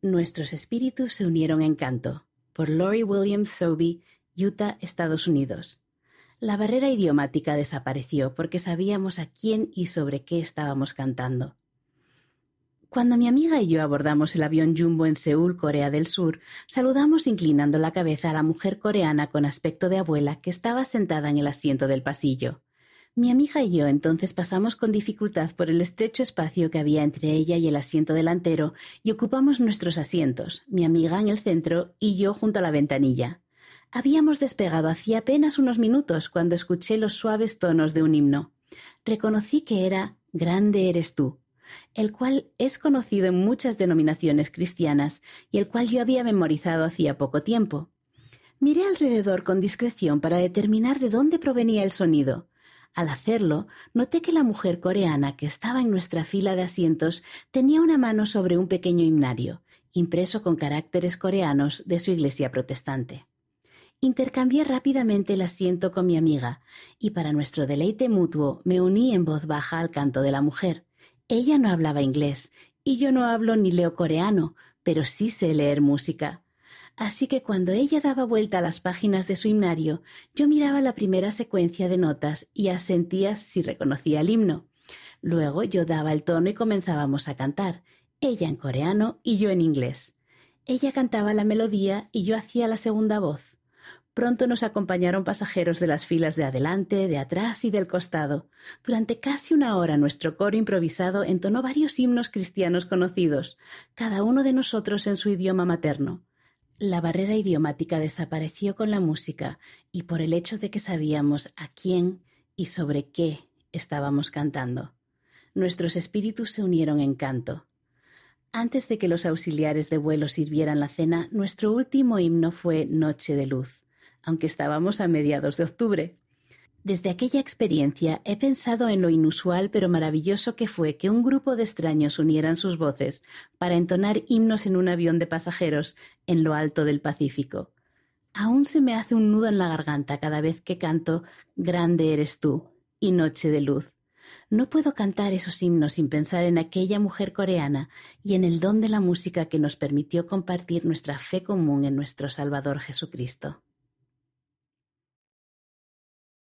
Nuestros espíritus se unieron en canto, por Lori Williams Sobey, Utah, Estados Unidos. La barrera idiomática desapareció porque sabíamos a quién y sobre qué estábamos cantando. Cuando mi amiga y yo abordamos el avión Jumbo en Seúl, Corea del Sur, saludamos inclinando la cabeza a la mujer coreana con aspecto de abuela que estaba sentada en el asiento del pasillo. Mi amiga y yo entonces pasamos con dificultad por el estrecho espacio que había entre ella y el asiento delantero y ocupamos nuestros asientos, mi amiga en el centro y yo junto a la ventanilla. Habíamos despegado hacía apenas unos minutos cuando escuché los suaves tonos de un himno. Reconocí que era Grande eres tú, el cual es conocido en muchas denominaciones cristianas y el cual yo había memorizado hacía poco tiempo. Miré alrededor con discreción para determinar de dónde provenía el sonido. Al hacerlo, noté que la mujer coreana que estaba en nuestra fila de asientos tenía una mano sobre un pequeño himnario, impreso con caracteres coreanos de su iglesia protestante. Intercambié rápidamente el asiento con mi amiga, y para nuestro deleite mutuo me uní en voz baja al canto de la mujer. Ella no hablaba inglés, y yo no hablo ni leo coreano, pero sí sé leer música. Así que cuando ella daba vuelta a las páginas de su himnario, yo miraba la primera secuencia de notas y asentía si reconocía el himno. Luego yo daba el tono y comenzábamos a cantar, ella en coreano y yo en inglés. Ella cantaba la melodía y yo hacía la segunda voz. Pronto nos acompañaron pasajeros de las filas de adelante, de atrás y del costado. Durante casi una hora nuestro coro improvisado entonó varios himnos cristianos conocidos, cada uno de nosotros en su idioma materno. La barrera idiomática desapareció con la música y por el hecho de que sabíamos a quién y sobre qué estábamos cantando. Nuestros espíritus se unieron en canto. Antes de que los auxiliares de vuelo sirvieran la cena, nuestro último himno fue Noche de Luz, aunque estábamos a mediados de octubre. Desde aquella experiencia he pensado en lo inusual pero maravilloso que fue que un grupo de extraños unieran sus voces para entonar himnos en un avión de pasajeros en lo alto del Pacífico. Aún se me hace un nudo en la garganta cada vez que canto Grande eres tú y Noche de Luz. No puedo cantar esos himnos sin pensar en aquella mujer coreana y en el don de la música que nos permitió compartir nuestra fe común en nuestro Salvador Jesucristo.